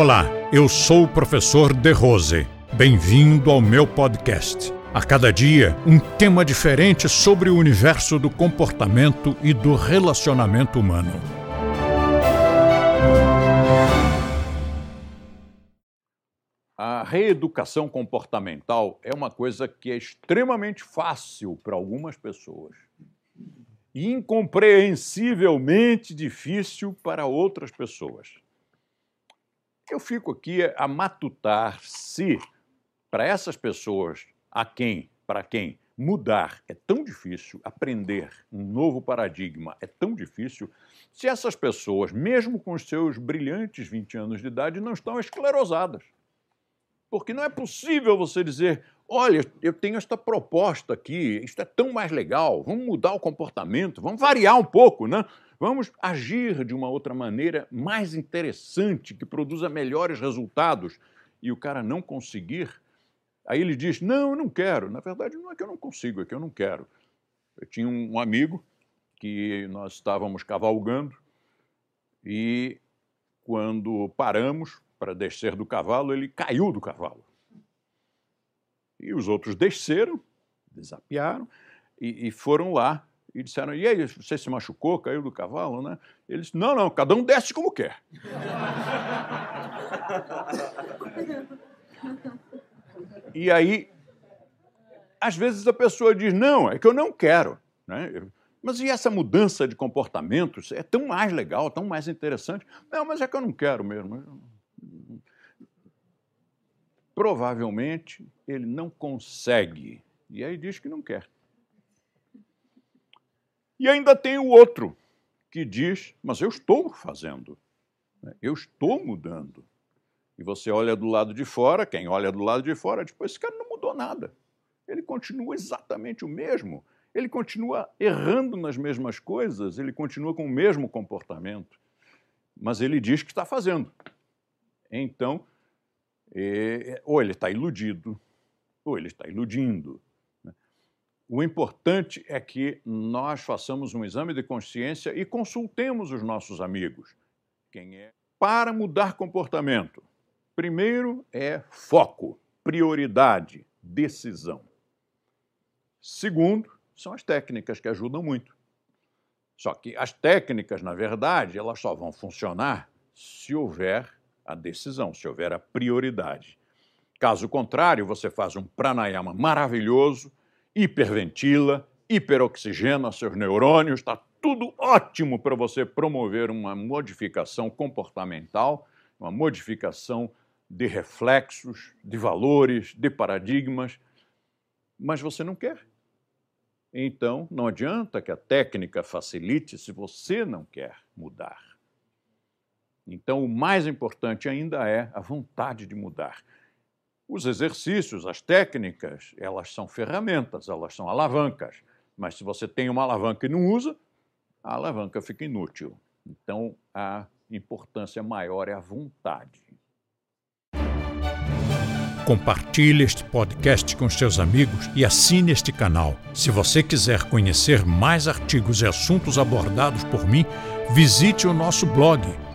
Olá, eu sou o professor De Rose. Bem-vindo ao meu podcast. A cada dia, um tema diferente sobre o universo do comportamento e do relacionamento humano. A reeducação comportamental é uma coisa que é extremamente fácil para algumas pessoas e incompreensivelmente difícil para outras pessoas. Eu fico aqui a matutar se para essas pessoas a quem, para quem mudar é tão difícil, aprender um novo paradigma é tão difícil, se essas pessoas, mesmo com os seus brilhantes 20 anos de idade, não estão esclerosadas. Porque não é possível você dizer, olha, eu tenho esta proposta aqui, isto é tão mais legal, vamos mudar o comportamento, vamos variar um pouco, né? Vamos agir de uma outra maneira mais interessante, que produza melhores resultados. E o cara não conseguir, aí ele diz: Não, eu não quero. Na verdade, não é que eu não consigo, é que eu não quero. Eu tinha um amigo que nós estávamos cavalgando e quando paramos para descer do cavalo, ele caiu do cavalo. E os outros desceram, desapiaram e, e foram lá e disseram: E aí, você se machucou, caiu do cavalo, né? Eles: Não, não, cada um desce como quer. e aí, às vezes a pessoa diz: Não, é que eu não quero. Né? Mas e essa mudança de comportamentos é tão mais legal, tão mais interessante? Não, mas é que eu não quero mesmo. Provavelmente ele não consegue. E aí diz que não quer. E ainda tem o outro que diz: Mas eu estou fazendo, né? eu estou mudando. E você olha do lado de fora, quem olha do lado de fora, tipo, esse cara não mudou nada. Ele continua exatamente o mesmo. Ele continua errando nas mesmas coisas, ele continua com o mesmo comportamento. Mas ele diz que está fazendo. Então, é, ou ele está iludido, ou ele está iludindo. O importante é que nós façamos um exame de consciência e consultemos os nossos amigos. Quem é? Para mudar comportamento, primeiro é foco, prioridade, decisão. Segundo, são as técnicas que ajudam muito. Só que as técnicas, na verdade, elas só vão funcionar se houver a decisão, se houver a prioridade. Caso contrário, você faz um pranayama maravilhoso, hiperventila, hiperoxigena seus neurônios, está tudo ótimo para você promover uma modificação comportamental, uma modificação de reflexos, de valores, de paradigmas, mas você não quer. Então, não adianta que a técnica facilite se você não quer mudar. Então, o mais importante ainda é a vontade de mudar. Os exercícios, as técnicas, elas são ferramentas, elas são alavancas. Mas se você tem uma alavanca e não usa, a alavanca fica inútil. Então, a importância maior é a vontade. Compartilhe este podcast com seus amigos e assine este canal. Se você quiser conhecer mais artigos e assuntos abordados por mim, visite o nosso blog,